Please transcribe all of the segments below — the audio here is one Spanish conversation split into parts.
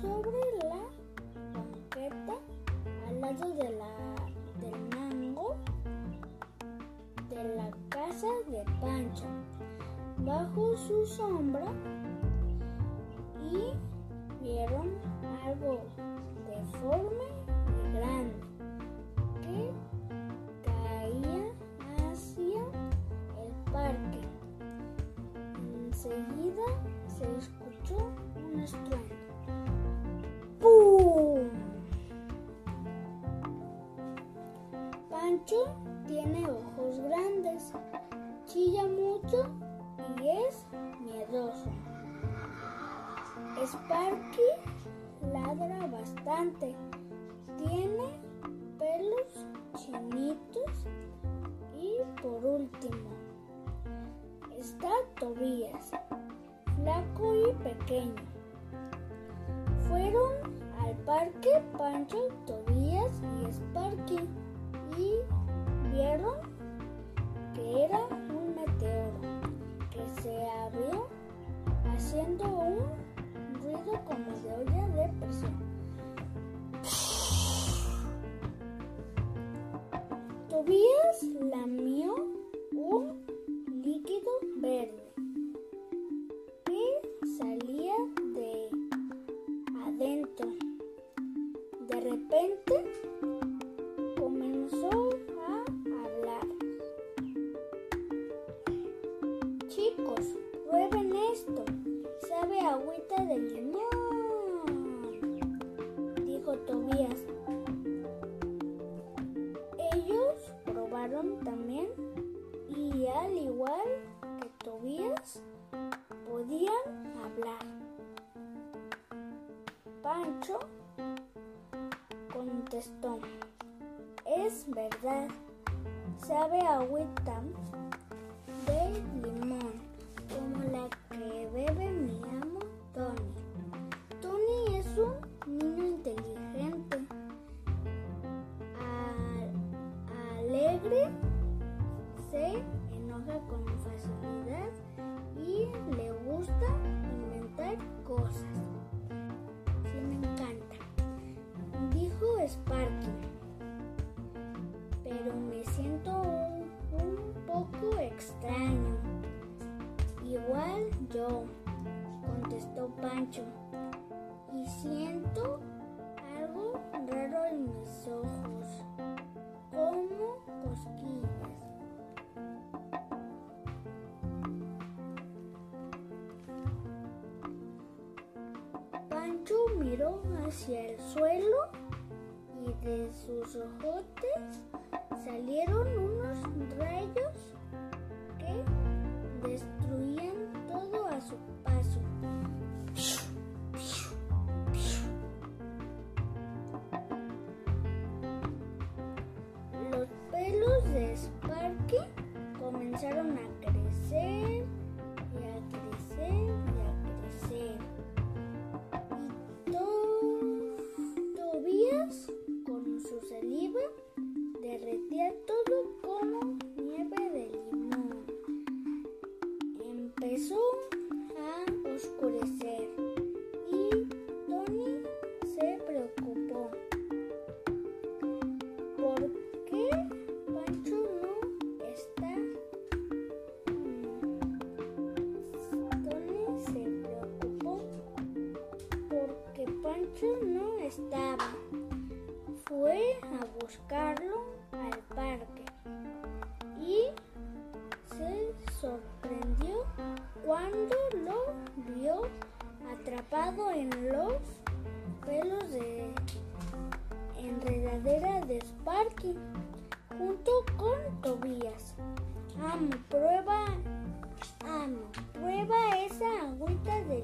sobre la banqueta al lado de la, del mango de la casa de Pancho, bajo su sombra, y vieron algo deforme y grande que caía hacia el parque. Enseguida se escuchó ¡Pum! Pancho tiene ojos grandes, chilla mucho y es miedoso. Sparky ladra bastante, tiene pelos chinitos y por último está Tobías, flaco y pequeño. Fueron al parque Pancho, Tobías y Sparky y vieron que era un meteoro que se abrió haciendo un ruido como de olla de presión. Tobías repente comenzó a hablar. Chicos, prueben esto. Sabe agüita de limón, dijo Tobías. Ellos probaron también y al igual que Tobías podían hablar. Pancho es verdad, sabe a agüita de limón, yo, contestó Pancho. Y siento algo raro en mis ojos, como cosquillas. Pancho miró hacia el suelo y de sus ojotes salieron unos rayos su paso. Los pelos de Sparky comenzaron a No estaba. Fue a buscarlo al parque y se sorprendió cuando lo vio atrapado en los pelos de enredadera de Sparky junto con Tobías. Amo, prueba, amo, prueba esa agüita de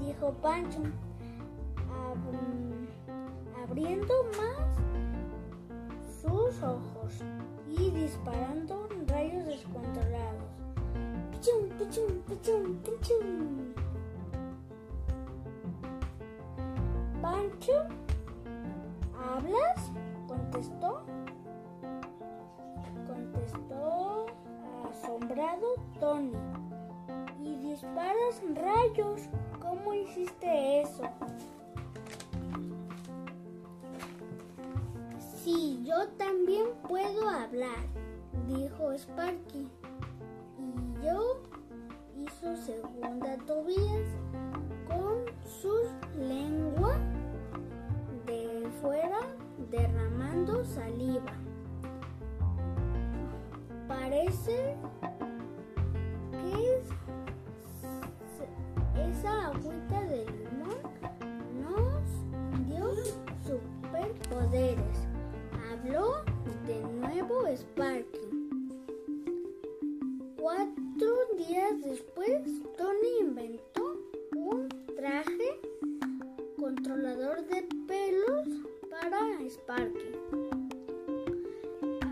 dijo Pancho, ab- abriendo más sus ojos y disparando rayos descontrolados. ¡Pichum, pichum, pichum, pichum! Pancho, ¿hablas? contestó. Contestó asombrado Tony. Y disparas rayos. ¿Cómo hiciste eso? Sí, yo también puedo hablar, dijo Sparky. Y yo hizo segunda Tobías con su lengua de fuera derramando saliva. Parece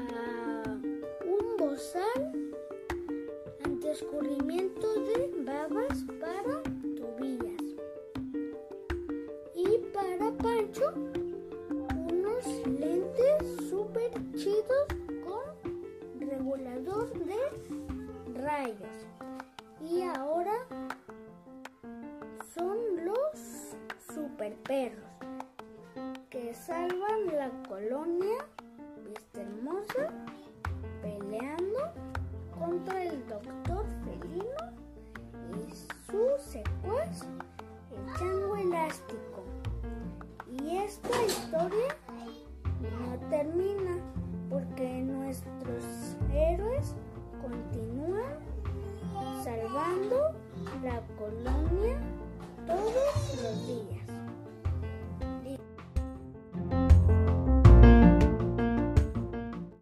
Ah, un bozal antiescurrimiento de babas para Tobías. Y para Pancho, unos lentes super chidos con regulador de rayos. Y ahora son los super perros que salvan colonia Vista Hermosa peleando contra el doctor